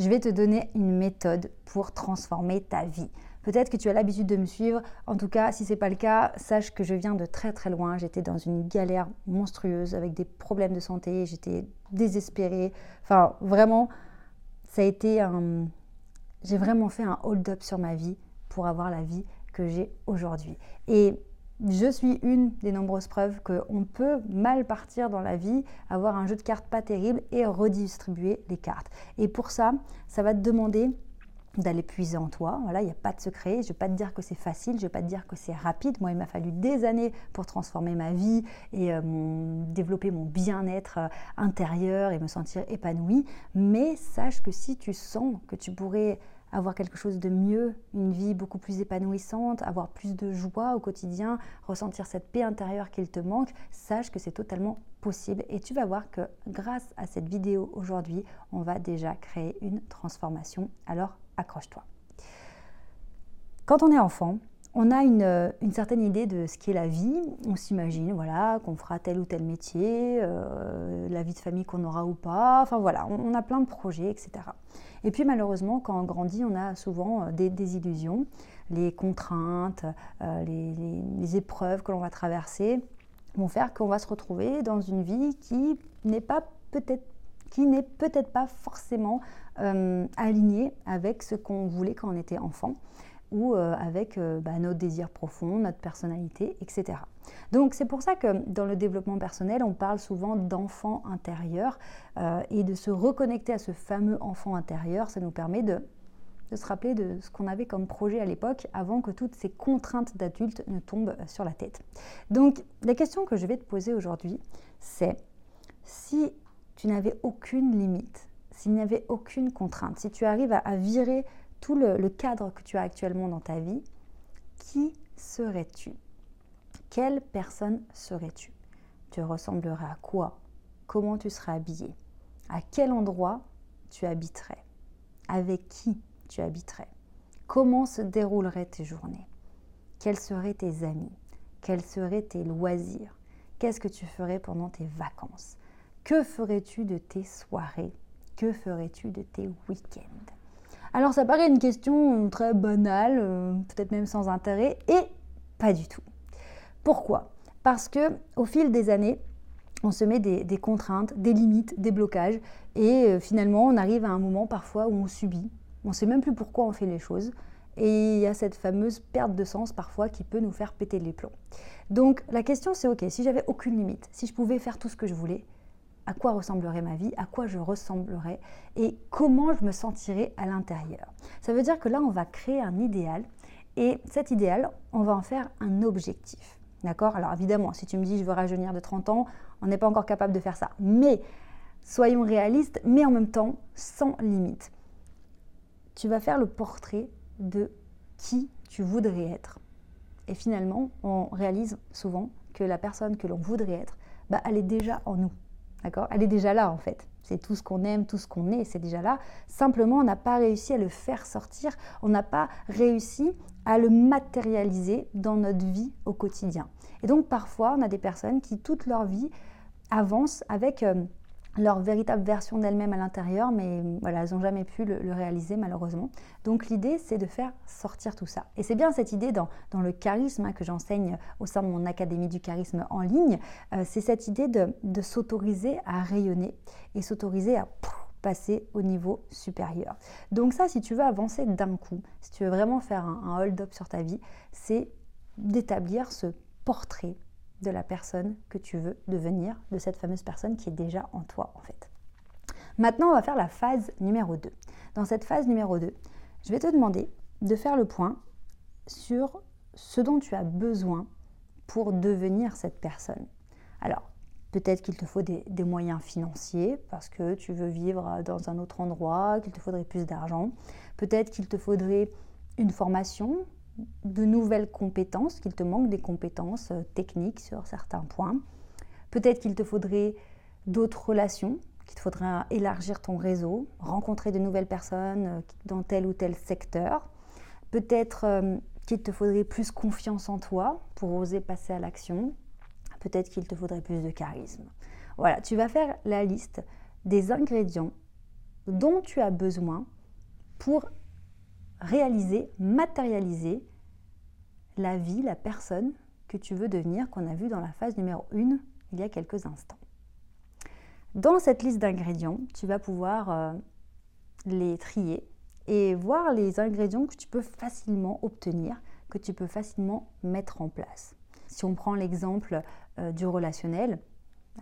je vais te donner une méthode pour transformer ta vie. Peut-être que tu as l'habitude de me suivre. En tout cas, si ce n'est pas le cas, sache que je viens de très très loin. J'étais dans une galère monstrueuse avec des problèmes de santé. J'étais désespérée. Enfin, vraiment, ça a été un. J'ai vraiment fait un hold-up sur ma vie pour avoir la vie que j'ai aujourd'hui. Je suis une des nombreuses preuves qu'on peut mal partir dans la vie, avoir un jeu de cartes pas terrible et redistribuer les cartes. Et pour ça, ça va te demander d'aller puiser en toi. Voilà, il n'y a pas de secret. Je ne vais pas te dire que c'est facile, je ne vais pas te dire que c'est rapide. Moi, il m'a fallu des années pour transformer ma vie et euh, développer mon bien-être euh, intérieur et me sentir épanouie. Mais sache que si tu sens que tu pourrais avoir quelque chose de mieux, une vie beaucoup plus épanouissante, avoir plus de joie au quotidien, ressentir cette paix intérieure qu'il te manque, sache que c'est totalement possible et tu vas voir que grâce à cette vidéo aujourd'hui, on va déjà créer une transformation. Alors accroche-toi. Quand on est enfant, on a une, certaine idée de ce qu'est la vie. On s'imagine voilà, qu'on fera tel ou tel métier, euh, la vie de famille qu'on aura ou pas. Enfin voilà, on, a plein de projets, etc. Et puis malheureusement, quand on grandit, on a souvent euh, des désillusions, les contraintes, euh, les, épreuves que l'on va traverser vont faire qu'on va se retrouver dans une vie qui n'est peut-être qui n'est peut-être pas forcément alignée avec ce qu'on voulait quand on était enfant ou euh, avec euh, bah, notre désir profond, notre personnalité, etc. Donc c'est pour ça que dans le développement personnel, on parle souvent d'enfant intérieur euh, et de se reconnecter à ce fameux enfant intérieur, ça nous permet de, se rappeler de ce qu'on avait comme projet à l'époque avant que toutes ces contraintes d'adultes ne tombent sur la tête. Donc la question que je vais te poser aujourd'hui, c'est si tu n'avais aucune limite, s'il n'y avait aucune contrainte, si tu arrives à virer tout le, cadre que tu as actuellement dans ta vie, qui serais-tu? Quelle personne serais-tu? Tu ressemblerais à quoi? Comment tu serais habillé? À quel endroit tu habiterais? Avec qui tu habiterais? Comment se dérouleraient tes journées? Quels seraient tes amis? Quels seraient tes loisirs? Qu'est-ce que tu ferais pendant tes vacances? Que ferais-tu de tes soirées? Que ferais-tu de tes week-ends? Alors ça paraît une question très banale, euh, peut-être même sans intérêt, et pas du tout. Pourquoi? Parce que au fil des années, on se met des, contraintes, des limites, des blocages, et euh, finalement on arrive à un moment parfois où on subit. On ne sait même plus pourquoi on fait les choses. Et il y a cette fameuse perte de sens parfois qui peut nous faire péter les plombs. Donc la question c'est ok, si j'avais aucune limite, si je pouvais faire tout ce que je voulais, à quoi ressemblerait ma vie, à quoi je ressemblerais et comment je me sentirais à l'intérieur. Ça veut dire que là, on va créer un idéal et cet idéal, on va en faire un objectif. D'accord? Alors évidemment, si tu me dis je veux rajeunir de 30 ans, on n'est pas encore capable de faire ça. Mais soyons réalistes, mais en même temps sans limite. Tu vas faire le portrait de qui tu voudrais être. Et finalement, on réalise souvent que la personne que l'on voudrait être, bah, elle est déjà en nous. D'accord? Elle est déjà là en fait. C'est tout ce qu'on aime, tout ce qu'on est, c'est déjà là. Simplement, on n'a pas réussi à le faire sortir, on n'a pas réussi à le matérialiser dans notre vie au quotidien. Et donc parfois, on a des personnes qui toute leur vie avancent avec euh, leur véritable version d'elles-mêmes à l'intérieur, mais voilà, elles n'ont jamais pu le, réaliser malheureusement. Donc l'idée, c'est de faire sortir tout ça. Et c'est bien cette idée dans, dans le charisme hein, que j'enseigne au sein de mon Académie du charisme en ligne, euh, c'est cette idée de, de s'autoriser à rayonner et s'autoriser à passer au niveau supérieur. Donc ça, si tu veux avancer d'un coup, si tu veux vraiment faire un, un hold-up sur ta vie, c'est d'établir ce portrait de la personne que tu veux devenir, de cette fameuse personne qui est déjà en toi en fait. Maintenant, on va faire la phase numéro 2. Dans cette phase numéro 2, je vais te demander de faire le point sur ce dont tu as besoin pour devenir cette personne. Alors, peut-être qu'il te faut des, des, moyens financiers parce que tu veux vivre dans un autre endroit, qu'il te faudrait plus d'argent. Peut-être qu'il te faudrait une formation, de nouvelles compétences, qu'il te manque des compétences euh, techniques sur certains points. Peut-être qu'il te faudrait d'autres relations, qu'il te faudrait élargir ton réseau, rencontrer de nouvelles personnes euh, dans tel ou tel secteur. Peut-être euh, qu'il te faudrait plus confiance en toi pour oser passer à l'action. Peut-être qu'il te faudrait plus de charisme. Voilà, tu vas faire la liste des ingrédients dont tu as besoin pour réaliser, matérialiser la vie, la personne que tu veux devenir, qu'on a vu dans la phase numéro 1 il y a quelques instants. Dans cette liste d'ingrédients, tu vas pouvoir euh, les trier et voir les ingrédients que tu peux facilement obtenir, que tu peux facilement mettre en place. Si on prend l'exemple euh, du relationnel,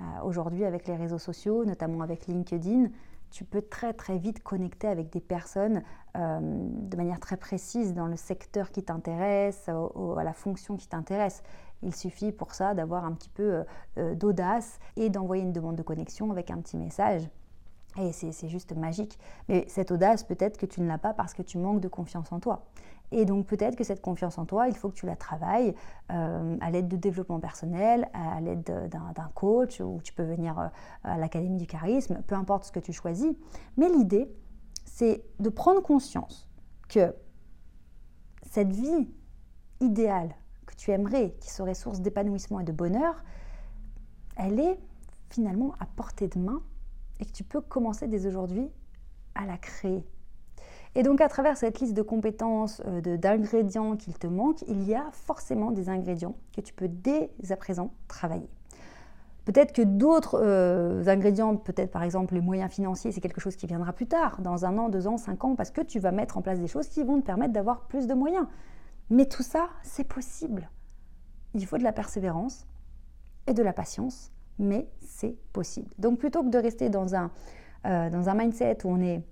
euh, aujourd'hui avec les réseaux sociaux, notamment avec LinkedIn, tu peux très très vite connecter avec des personnes euh, de manière très précise dans le secteur qui t'intéresse, à la fonction qui t'intéresse. Il suffit pour ça d'avoir un petit peu euh, euh, d'audace et d'envoyer une demande de connexion avec un petit message. Et c'est juste magique. Mais cette audace, peut-être que tu ne l'as pas parce que tu manques de confiance en toi. Et donc peut-être que cette confiance en toi, il faut que tu la travailles euh, à l'aide de développement personnel, à l'aide d'un coach, ou tu peux venir euh, à l'Académie du charisme, peu importe ce que tu choisis. Mais l'idée, c'est de prendre conscience que cette vie idéale que tu aimerais, qui serait source d'épanouissement et de bonheur, elle est finalement à portée de main et que tu peux commencer dès aujourd'hui à la créer. Et donc à travers cette liste de compétences, euh, d'ingrédients qu'il te manque, il y a forcément des ingrédients que tu peux dès à présent travailler. Peut-être que d'autres euh, ingrédients, peut-être par exemple les moyens financiers, c'est quelque chose qui viendra plus tard, dans un an, deux ans, cinq ans, parce que tu vas mettre en place des choses qui vont te permettre d'avoir plus de moyens. Mais tout ça, c'est possible. Il faut de la persévérance et de la patience, mais c'est possible. Donc plutôt que de rester dans un, euh, dans un mindset où on est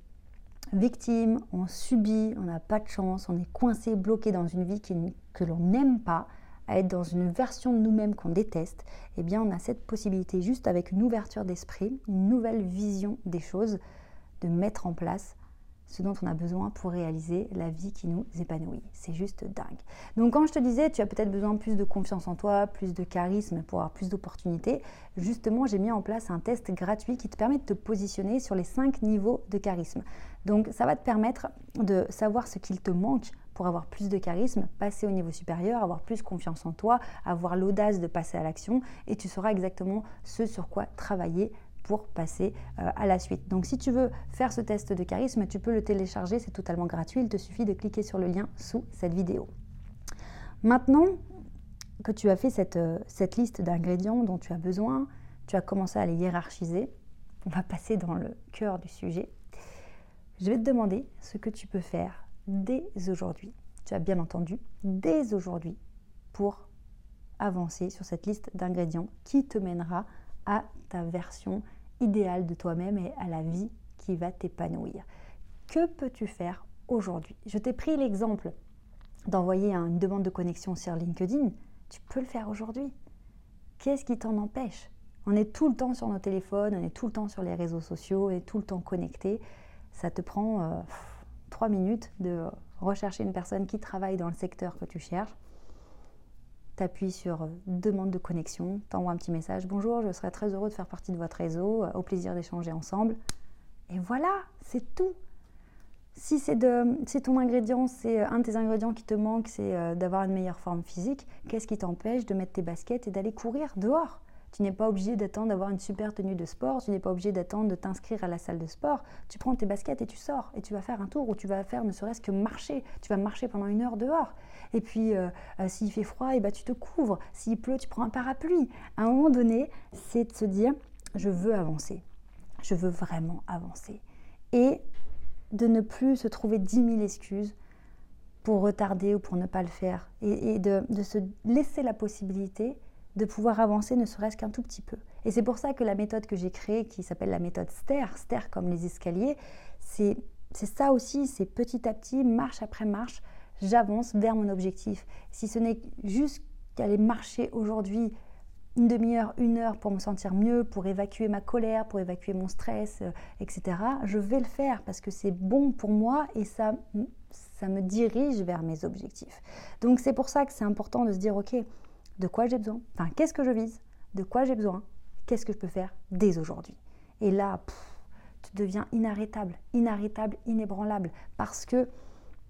victime, on subit, on n'a pas de chance, on est coincé, bloqué dans une vie que l'on n'aime pas, à être dans une version de nous-mêmes qu'on déteste, eh bien on a cette possibilité juste avec une ouverture d'esprit, une nouvelle vision des choses, de mettre en place ce dont on a besoin pour réaliser la vie qui nous épanouit. C'est juste dingue. Donc quand je te disais, tu as peut-être besoin de plus de confiance en toi, plus de charisme pour avoir plus d'opportunités, justement j'ai mis en place un test gratuit qui te permet de te positionner sur les cinq niveaux de charisme. Donc ça va te permettre de savoir ce qu'il te manque pour avoir plus de charisme, passer au niveau supérieur, avoir plus confiance en toi, avoir l'audace de passer à l'action et tu sauras exactement ce sur quoi travailler pour passer euh, à la suite. Donc si tu veux faire ce test de charisme, tu peux le télécharger, c'est totalement gratuit, il te suffit de cliquer sur le lien sous cette vidéo. Maintenant que tu as fait cette, euh, cette liste d'ingrédients dont tu as besoin, tu as commencé à les hiérarchiser, on va passer dans le cœur du sujet. Je vais te demander ce que tu peux faire dès aujourd'hui. Tu as bien entendu, dès aujourd'hui, pour avancer sur cette liste d'ingrédients qui te mènera à ta version idéal de toi-même et à la vie qui va t'épanouir. Que peux-tu faire aujourd'hui? Je t'ai pris l'exemple d'envoyer une demande de connexion sur LinkedIn. Tu peux le faire aujourd'hui. Qu'est-ce qui t'en empêche? On est tout le temps sur nos téléphones, on est tout le temps sur les réseaux sociaux, on est tout le temps connecté. Ça te prend euh, trois minutes de rechercher une personne qui travaille dans le secteur que tu cherches tu appuies sur euh, demande de connexion, t'envoies un petit message, bonjour, je serais très heureux de faire partie de votre réseau, euh, au plaisir d'échanger ensemble. Et voilà, c'est tout. Si c'est ton ingrédient, c'est euh, un de tes ingrédients qui te manque, c'est d'avoir une meilleure forme physique, qu'est-ce qui t'empêche de mettre tes baskets et d'aller courir dehors? Tu n'es pas obligé d'attendre d'avoir une super tenue de sport, tu n'es pas obligé d'attendre de t'inscrire à la salle de sport. Tu prends tes baskets et tu sors et tu vas faire un tour ou tu vas faire ne serait-ce que marcher. Tu vas marcher pendant une heure dehors. Et puis, euh, euh, s'il fait froid, et eh ben, tu te couvres. S'il pleut, tu prends un parapluie. À un moment donné, c'est de se dire, je veux avancer. Je veux vraiment avancer. Et de ne plus se trouver dix mille excuses pour retarder ou pour ne pas le faire. Et, de, de se laisser la possibilité de pouvoir avancer ne serait-ce qu'un tout petit peu. Et c'est pour ça que la méthode que j'ai créée, qui s'appelle la méthode STER, STER comme les escaliers, c'est ça aussi, c'est petit à petit, marche après marche, j'avance vers mon objectif. Si ce n'est juste qu'aller marcher aujourd'hui une demi-heure, une heure pour me sentir mieux, pour évacuer ma colère, pour évacuer mon stress, euh, etc., je vais le faire parce que c'est bon pour moi et ça, ça me dirige vers mes objectifs. Donc c'est pour ça que c'est important de se dire, ok, de quoi j'ai besoin, enfin qu'est-ce que je vise, de quoi j'ai besoin, qu'est-ce que je peux faire dès aujourd'hui? Et là, tu deviens inarrêtable, inarrêtable, inébranlable, parce que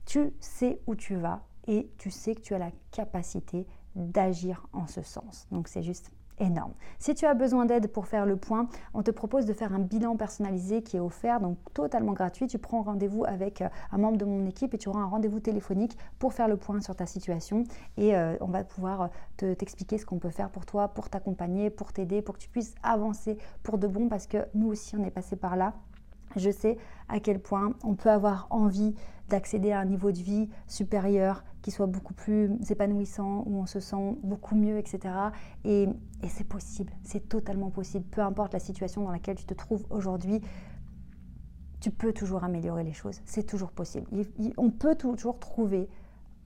tu sais où tu vas et tu sais que tu as la capacité d'agir en ce sens. Donc c'est juste énorme. Si tu as besoin d'aide pour faire le point, on te propose de faire un bilan personnalisé qui est offert, donc totalement gratuit. Tu prends rendez-vous avec euh, un membre de mon équipe et tu auras un rendez-vous téléphonique pour faire le point sur ta situation et euh, on va pouvoir te, t'expliquer ce qu'on peut faire pour toi, pour t'accompagner, pour t'aider, pour que tu puisses avancer pour de bon parce que nous aussi on est passé par là je sais à quel point on peut avoir envie d'accéder à un niveau de vie supérieur qui soit beaucoup plus épanouissant, où on se sent beaucoup mieux, etc. Et, c'est possible, c'est totalement possible. Peu importe la situation dans laquelle tu te trouves aujourd'hui, tu peux toujours améliorer les choses. C'est toujours possible. on peut toujours trouver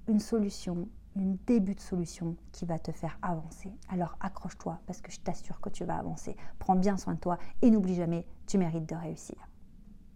une solution, un début de solution qui va te faire avancer. Alors accroche-toi parce que je t'assure que tu vas avancer. Prends bien soin de toi et n'oublie jamais, tu mérites de réussir.